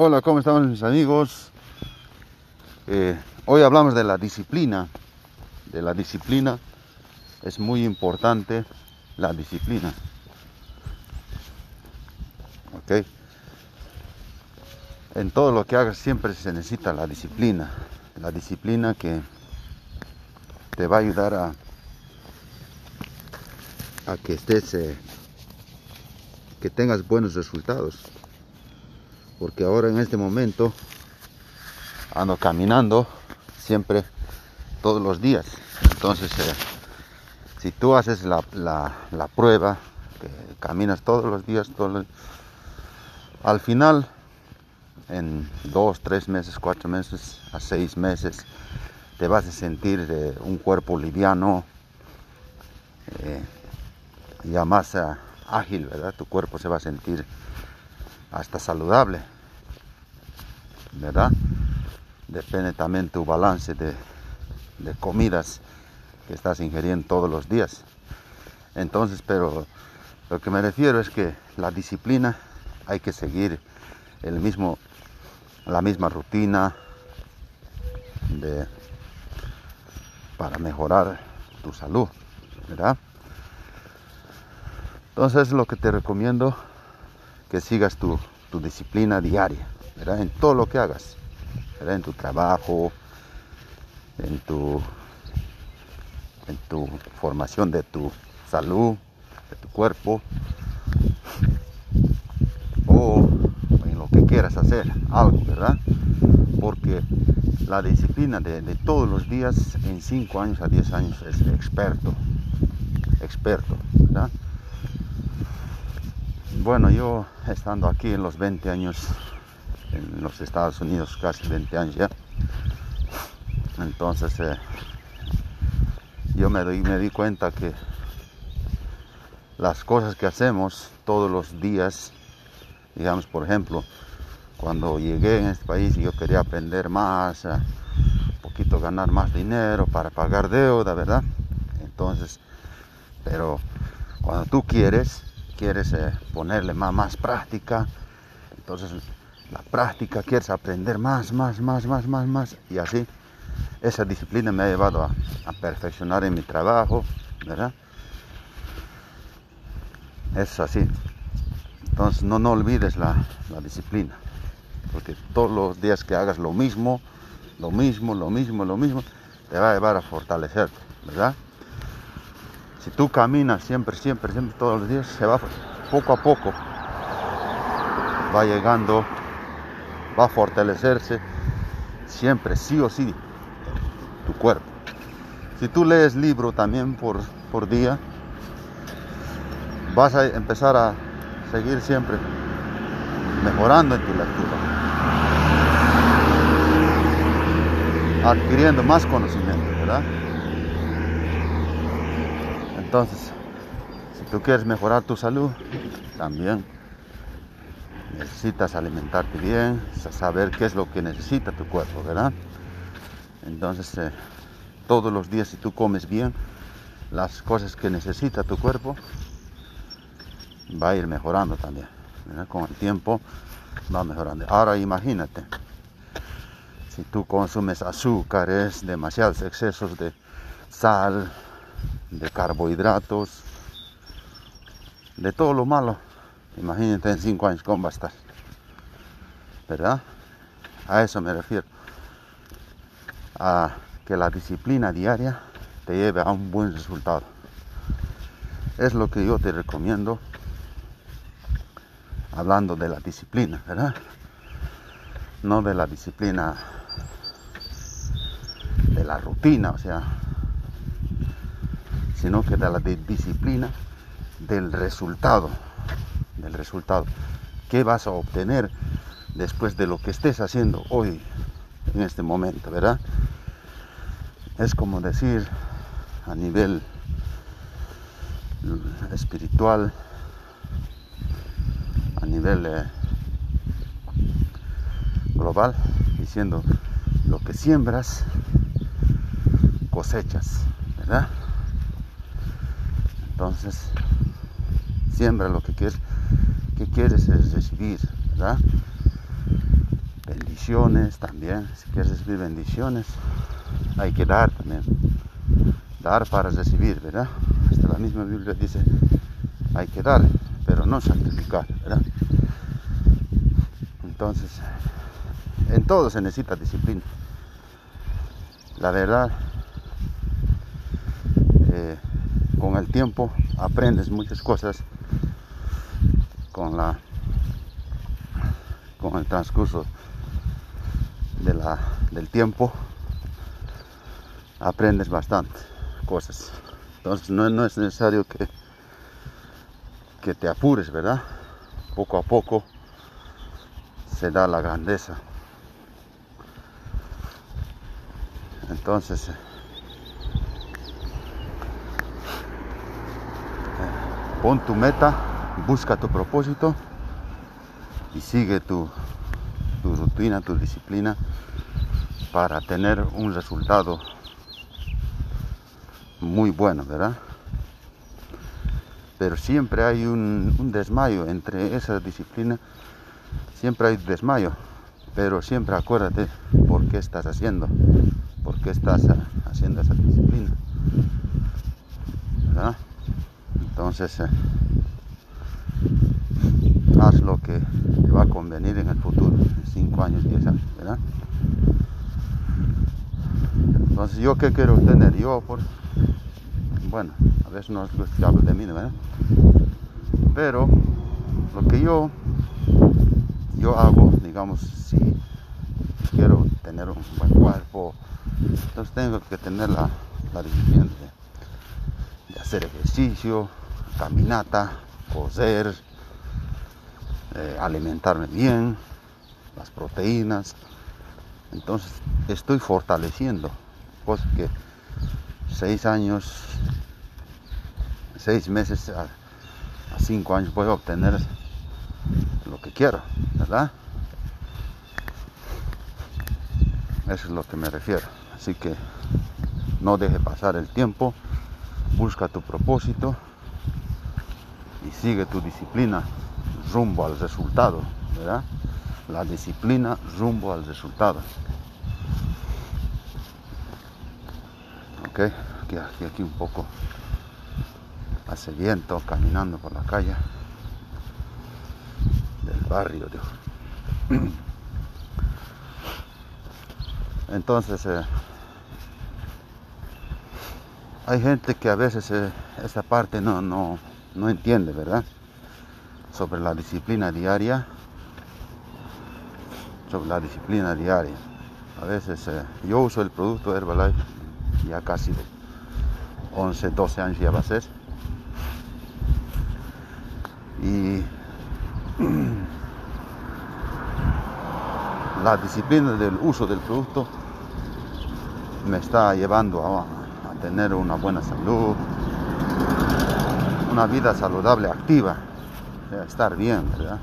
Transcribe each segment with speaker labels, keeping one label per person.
Speaker 1: Hola, ¿cómo están mis amigos? Eh, hoy hablamos de la disciplina. De la disciplina. Es muy importante la disciplina. ¿Ok? En todo lo que hagas siempre se necesita la disciplina. La disciplina que te va a ayudar a, a que estés, eh, que tengas buenos resultados porque ahora en este momento ando caminando siempre todos los días. Entonces eh, si tú haces la, prueba que caminas todos los días al final en dos tres meses cuatro meses a seis meses te vas a sentir un cuerpo liviano eh, ya más eh, ágil verdad tu cuerpo se va a sentir hasta saludable, ¿verdad? Depende también tu balance de, comidas que estás ingiriendo todos los días. Entonces, pero lo que me refiero es que la disciplina hay que seguir el mismo, la misma rutina de, para mejorar tu salud, ¿verdad? Entonces lo que te recomiendo que sigas tu, disciplina diaria, En todo lo que hagas. En tu trabajo, en tu, en tu formación de tu salud, de tu cuerpo, o en lo que quieras hacer, algo, ¿verdad? Porque la disciplina de, de todos los días en 5 años a 10 años es experto, experto, ¿verdad? Bueno, yo estando aquí en los 20 años en los Estados Unidos, casi 20 años ya, entonces eh, yo me, me di cuenta que las cosas que hacemos todos los días, digamos por ejemplo, cuando llegué en este país y yo quería aprender más, eh, un poquito ganar más dinero para pagar deuda, ¿verdad? Entonces, pero cuando tú quieres, quieres eh, ponerle más, más práctica, entonces la práctica, quieres aprender más, más, más, más, más, más, y así esa disciplina me ha llevado a, perfeccionar en mi trabajo, ¿verdad? Es así. Entonces no, no olvides la, la disciplina, porque todos los días que hagas lo mismo, lo mismo, lo mismo, lo mismo, te va a llevar a fortalecerte, ¿verdad? Si tú caminas siempre, siempre, siempre, todos los días, se va poco a poco, va llegando, va a fortalecerse siempre, sí o sí, tu cuerpo. Si tú lees libro también por, por día, vas a empezar a seguir siempre mejorando en tu lectura, adquiriendo más conocimiento, ¿verdad? Entonces, si tú quieres mejorar tu salud, también necesitas alimentarte bien, saber qué es lo que necesita tu cuerpo, ¿verdad? Entonces, eh, todos los días si tú comes bien las cosas que necesita tu cuerpo, va a ir mejorando también. Con el tiempo va mejorando. Ahora imagínate, si tú consumes azúcares, demasiados excesos de sal, de carbohidratos, de todo lo malo. Imagínate en cinco años cómo va a estar. ¿Verdad? A eso me refiero. A que la disciplina diaria te lleve a un buen resultado. Es lo que yo te recomiendo hablando de la disciplina, ¿verdad? No de la disciplina de la rutina, o sea, sino que de la disciplina del resultado, del resultado. ¿Qué vas a obtener después de lo que estés haciendo hoy, en este momento, verdad? Es como decir a nivel espiritual, a nivel eh, global, diciendo lo que siembras, cosechas, ¿verdad? Entonces, siembra lo que quieres, quieres es recibir, ¿verdad? bendiciones también. Si quieres recibir bendiciones, hay que dar también. Dar para recibir, ¿verdad? Hasta la misma Biblia dice, hay que dar, pero no sacrificar, ¿verdad? Entonces, en todo se necesita disciplina. La verdad, eh, con el tiempo aprendes muchas cosas con la con el transcurso de la, del tiempo aprendes bastante cosas. Entonces no, es necesario que que te apures verdad poco a poco se da la grandeza. Entonces pon tu meta, busca tu propósito y sigue tu, rutina, tu disciplina para tener un resultado muy bueno, ¿verdad? Pero siempre hay un, un, desmayo entre esa disciplina, siempre hay desmayo, pero siempre acuérdate por qué estás haciendo, por qué estás haciendo esa disciplina, ¿verdad? Entonces, eh, haz lo que te va a convenir en el futuro, en 5 años, 10 años, ¿verdad? Entonces, ¿yo qué quiero obtener? Yo, por, bueno, a veces no es que hablo de mí, ¿verdad? Pero lo que yo, yo hago, digamos, si quiero tener un buen cuerpo, entonces tengo que tener la, la disciplina de, de hacer ejercicio, caminata, coser, eh, alimentarme bien, las proteínas. Entonces estoy fortaleciendo, pues que seis años, seis meses a, a cinco años voy a obtener lo que quiero, ¿verdad? Eso es lo que me refiero. Así que no deje pasar el tiempo, busca tu propósito y sigue tu disciplina rumbo al resultado, ¿verdad? La disciplina rumbo al resultado. Ok, aquí, aquí, aquí un poco hace viento caminando por la calle del barrio. Digo. Entonces, eh, hay gente que a veces eh, esa parte no, no, no entiende, ¿verdad? Sobre la disciplina diaria. Sobre la disciplina diaria. A veces eh, yo uso el producto Herbalife ya casi 11, 12 años ya va a ser. Y la disciplina del uso del producto me está llevando a tener una buena salud, una vida saludable, activa, estar bien, ¿verdad?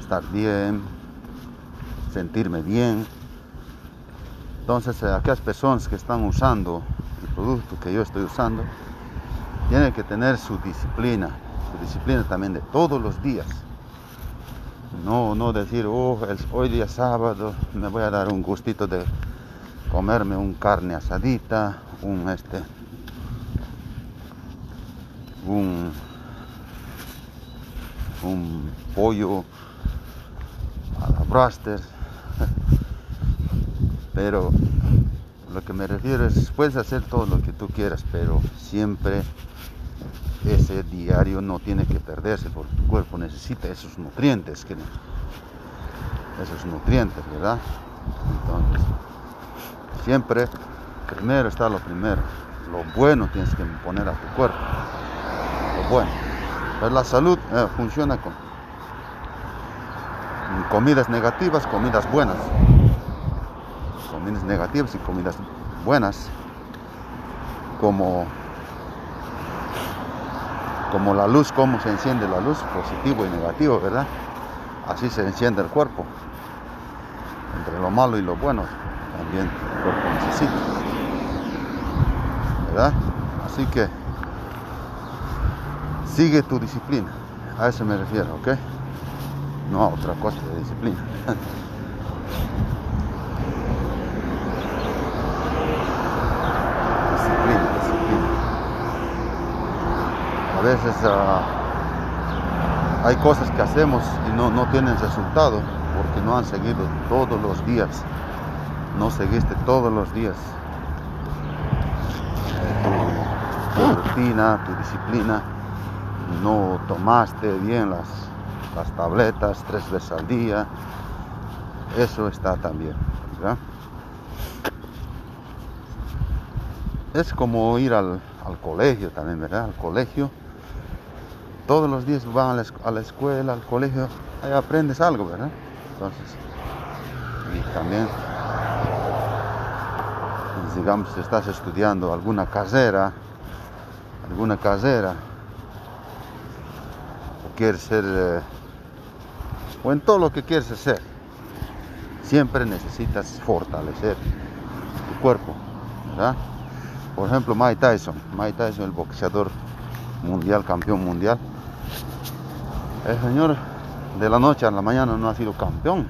Speaker 1: Estar bien, sentirme bien. Entonces, eh, aquellas personas que están usando el producto que yo estoy usando, tienen que tener su disciplina, su disciplina también de todos los días. No, no decir, oh, el, hoy día sábado me voy a dar un gustito de comerme un carne asadita, un este, un, un pollo a la braster. Pero lo que me refiero es, puedes hacer todo lo que tú quieras, pero siempre ese diario no tiene que perderse porque tu cuerpo necesita esos nutrientes, que, esos nutrientes, ¿verdad? Entonces, siempre primero está lo primero, lo bueno tienes que poner a tu cuerpo bueno. Pero la salud eh, funciona con comidas negativas, comidas buenas. Comidas negativas y comidas buenas. Como, como la luz, cómo se enciende la luz, positivo y negativo, ¿verdad? Así se enciende el cuerpo. Entre lo malo y lo bueno también el cuerpo necesita. ¿Verdad? Así que sigue tu disciplina. A eso me refiero, ¿ok? No a otra cosa de disciplina. disciplina, disciplina. A veces ah, hay cosas que hacemos y no, no tienen resultado porque no han seguido todos los días. No seguiste todos los días eh, tu rutina, tu disciplina. No tomaste bien las, las tabletas tres veces al día. Eso está también. ¿verdad? Es como ir al, al colegio también, ¿verdad? Al colegio. Todos los días van a la, escuela, al colegio, ahí aprendes algo, ¿verdad? Entonces, y también, digamos, si estás estudiando alguna carrera, alguna carrera, quieres ser, eh, o en todo lo que quieres hacer, siempre necesitas fortalecer tu cuerpo, ¿verdad? Por ejemplo, Mike Tyson, Mike Tyson, el boxeador mundial, campeón mundial, el señor de la noche a la mañana no ha sido campeón.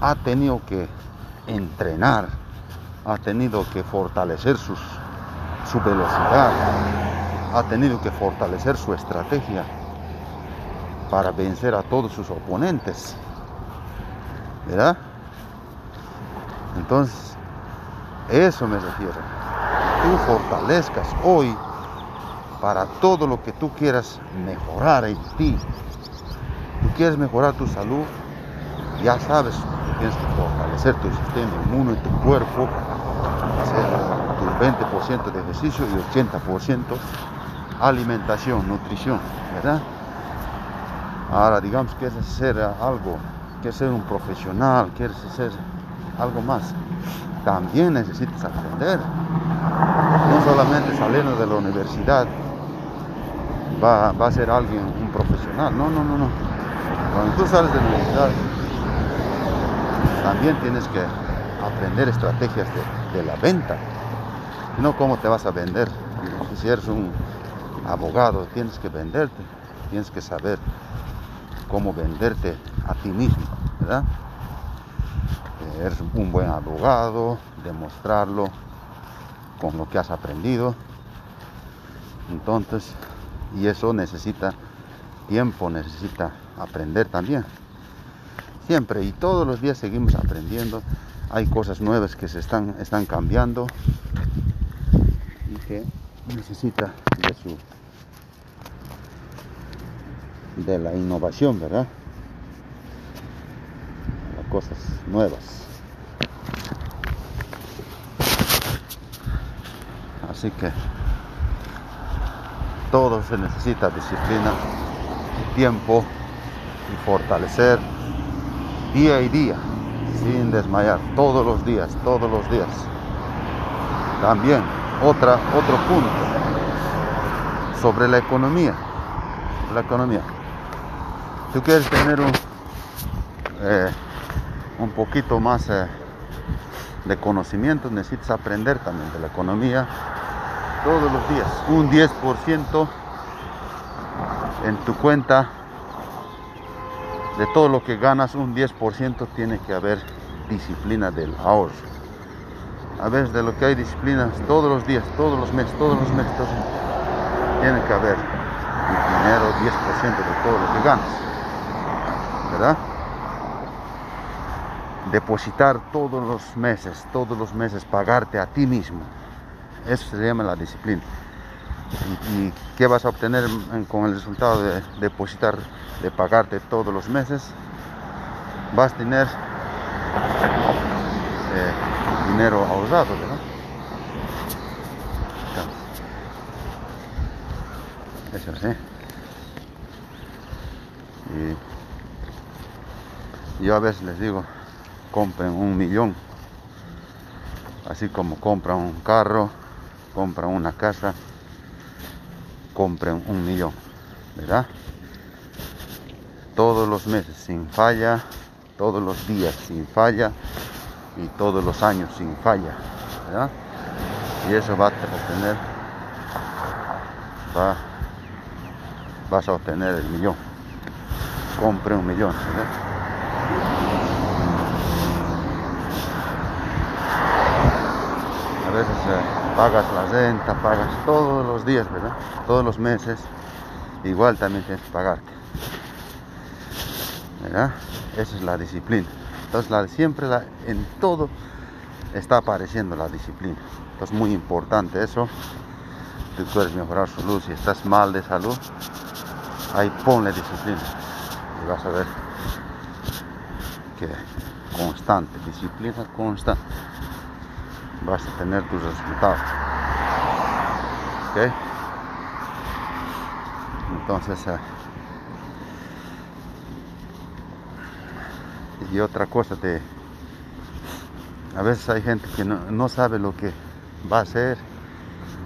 Speaker 1: Ha tenido que entrenar, ha tenido que fortalecer su velocidad, ha tenido que fortalecer su estrategia para vencer a todos sus oponentes. ¿Verdad? Entonces, eso me refiero. Tú fortalezcas hoy para todo lo que tú quieras mejorar en ti. Tú quieres mejorar tu salud, ya sabes que tienes que fortalecer tu sistema inmune, tu cuerpo, hacer tu 20% de ejercicio y 80% alimentación, nutrición, ¿verdad? Ahora digamos quieres hacer algo, quieres ser un profesional, quieres hacer algo más, también necesitas aprender. No solamente saliendo de la universidad va, a ser alguien, un profesional. No, no, no, no. Cuando tú sales de la universidad, también tienes que aprender estrategias de la venta. No cómo te vas a vender. Si eres un abogado, tienes que venderte. Tienes que saber cómo venderte a ti mismo, ¿verdad? Eres un buen abogado, demostrarlo con lo que has aprendido. Entonces, y eso necesita tiempo, necesita aprender también. Siempre y todos los días seguimos aprendiendo. Hay cosas nuevas que se están, están cambiando y que necesita de su de la innovación, ¿verdad? Las cosas nuevas. Así que todo se necesita disciplina, tiempo y fortalecer día y día, sin desmayar, todos los días, todos los días. También otra, otro punto sobre la economía. La economía. Tú quieres tener un, eh, un poquito más eh, de conocimiento, necesitas aprender también de la economía todos los días. Un 10% en tu cuenta de todo lo que ganas, un 10% tiene que haber disciplina del ahorro. A veces de lo que hay disciplina todos los días, todos los meses, todos los meses, tiene que haber dinero, 10% de todo lo que ganas. Depositar todos los meses, todos los meses, pagarte a ti mismo. Eso se llama la disciplina. ¿Y, qué vas a obtener con el resultado de depositar, de pagarte todos los meses? Vas a tener eh, dinero ahorrado. Eso sí. Y yo a veces les digo, compren un millón, así como compran un carro, compran una casa, compren un millón, ¿verdad? Todos los meses sin falla, todos los días sin falla y todos los años sin falla, ¿verdad? Y eso va a obtener, va, vas a obtener el millón. Compre un millón, ¿verdad? A veces eh, pagas la renta, pagas todos los días, ¿verdad? Todos los meses, igual también tienes que pagarte. ¿Verdad? Esa es la disciplina. Entonces la, siempre la, en todo está apareciendo la disciplina. Entonces muy importante eso. Tú puedes mejorar su luz. Si estás mal de salud, ahí ponle disciplina. Y vas a ver constante, disciplina constante, vas a tener tus resultados. ¿Ok? Entonces, eh, y otra cosa, te, a veces hay gente que no, no sabe lo que va a hacer,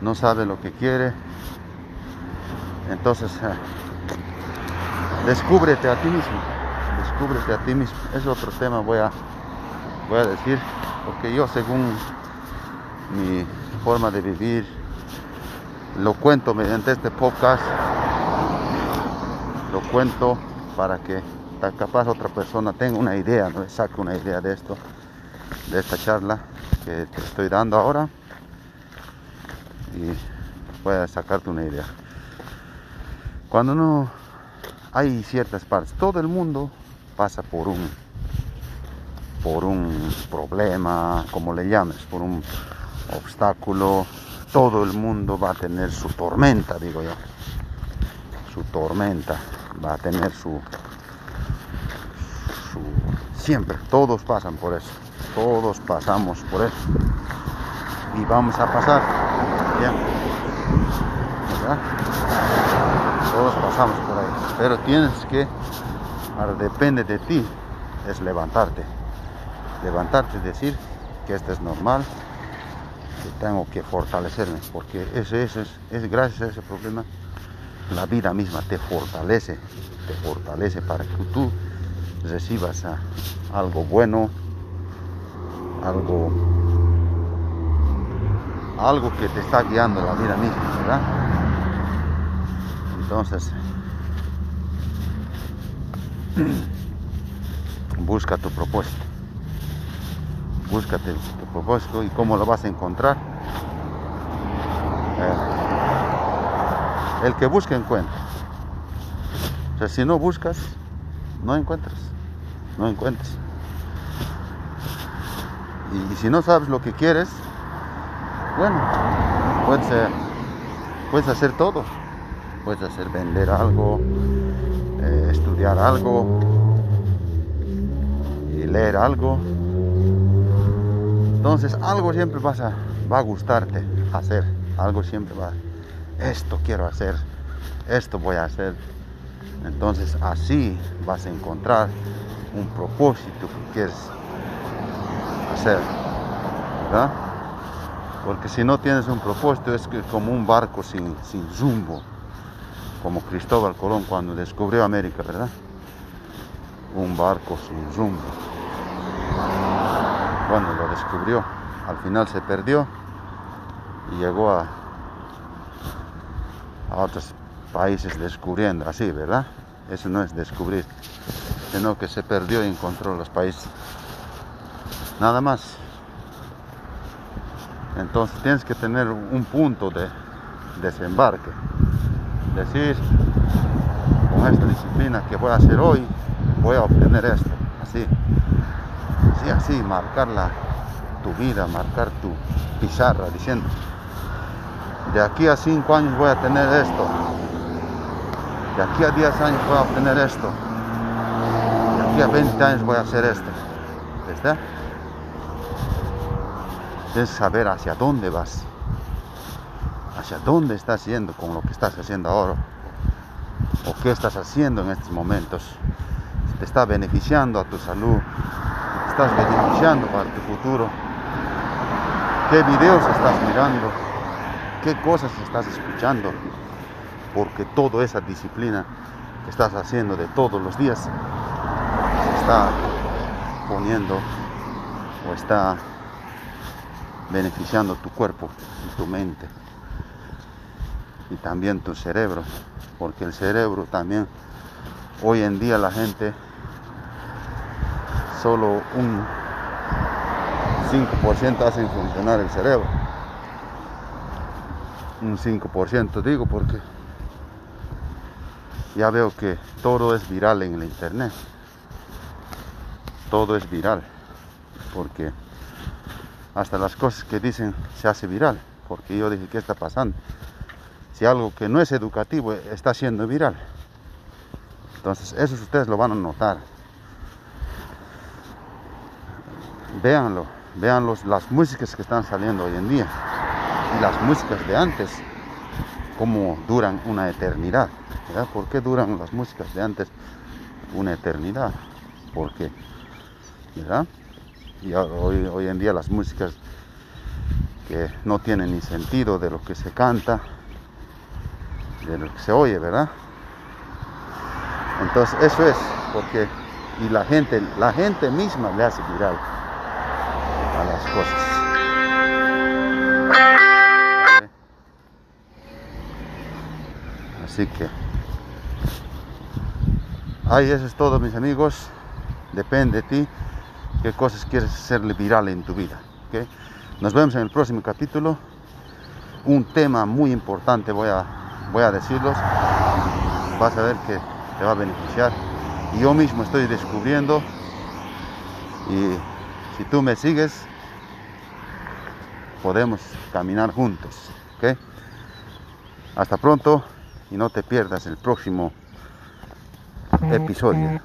Speaker 1: no sabe lo que quiere. Entonces, eh, descúbrete a ti mismo, descúbrete a ti mismo. Es otro tema, voy a, voy a decir, porque yo según mi forma de vivir, lo cuento mediante este podcast, lo cuento para que capaz otra persona tenga una idea, ¿no? saque una idea de esto, de esta charla que te estoy dando ahora y pueda sacarte una idea. Cuando no hay ciertas partes, todo el mundo pasa por un por un problema, como le llames, por un obstáculo, todo el mundo va a tener su tormenta, digo yo. Su tormenta, va a tener su, siempre, todos pasan por eso, todos pasamos por eso. Y vamos a pasar, Todos pasamos por ahí, pero tienes que, depende de ti, es levantarte. Levantarte y decir que esto es normal, que tengo que fortalecerme, porque ese, es, es gracias a ese problema la vida misma te fortalece, te fortalece para que tú recibas algo bueno, algo, algo que te está guiando la vida misma, ¿verdad? Entonces, busca tu propósito. Búscate tu propósito y cómo lo vas a encontrar. Eh, el que busca encuentra. O sea, si no buscas, no encuentras. No encuentras. Y, si no sabes lo que quieres, bueno, puedes, eh, puedes hacer todo. Puedes hacer vender algo, eh, estudiar algo y leer algo. Entonces algo siempre vas a, va a gustarte hacer. Algo siempre va esto quiero hacer, esto voy a hacer. Entonces así vas a encontrar un propósito que quieres hacer. Porque si no tienes un propósito es como un barco sin, sin como Cristóbal Colón cuando descubrió América, ¿verdad? Un barco sin rumbo. Cuando lo descubrió, al final se perdió y llegó a, a otros países descubriendo, así, ¿verdad? Eso no es descubrir, sino que se perdió y encontró los países. Nada más. Entonces tienes que tener un punto de desembarque. Decir, con esta disciplina que voy a hacer hoy, voy a obtener esto. Así. Así, así, marcar tu vida, marcar tu pizarra, diciendo, de aquí a 5 años voy a tener esto, de aquí a 10 años voy a obtener esto, de aquí a 20 años voy a hacer esto. ¿Está? Que saber hacia dónde vas, hacia dónde estás yendo con lo que estás haciendo ahora, o qué estás haciendo en estos momentos. Si te está beneficiando a tu salud, estás beneficiando para tu futuro, qué videos estás mirando qué cosas estás escuchando, porque toda esa disciplina que estás haciendo de todos los días está poniendo o está beneficiando tu cuerpo y tu mente y también tu cerebro, porque el cerebro también, hoy en día la gente, solo un 5% hacen funcionar el cerebro. Un 5% digo porque ya veo que todo es viral en el internet. Todo es viral porque hasta las cosas que dicen se hace viral porque yo dije qué está pasando si algo que no es educativo está siendo viral entonces eso ustedes lo van a notar véanlo vean las músicas que están saliendo hoy en día y las músicas de antes, como duran una eternidad. ¿verdad? ¿Por qué duran las músicas de antes una eternidad? Porque, ¿verdad? Y hoy, hoy en día las músicas que no tienen ni sentido de lo que se canta, de lo que se oye, ¿verdad? Entonces eso es porque y la gente, la gente misma le hace viral a las cosas. Así que ahí eso es todo mis amigos. Depende de ti qué cosas quieres hacerle viral en tu vida. ¿okay? Nos vemos en el próximo capítulo. Un tema muy importante voy a, voy a decirlos. Vas a ver que te va a beneficiar. Y yo mismo estoy descubriendo. Y si tú me sigues, podemos caminar juntos. ¿okay? Hasta pronto y no te pierdas el próximo episodio.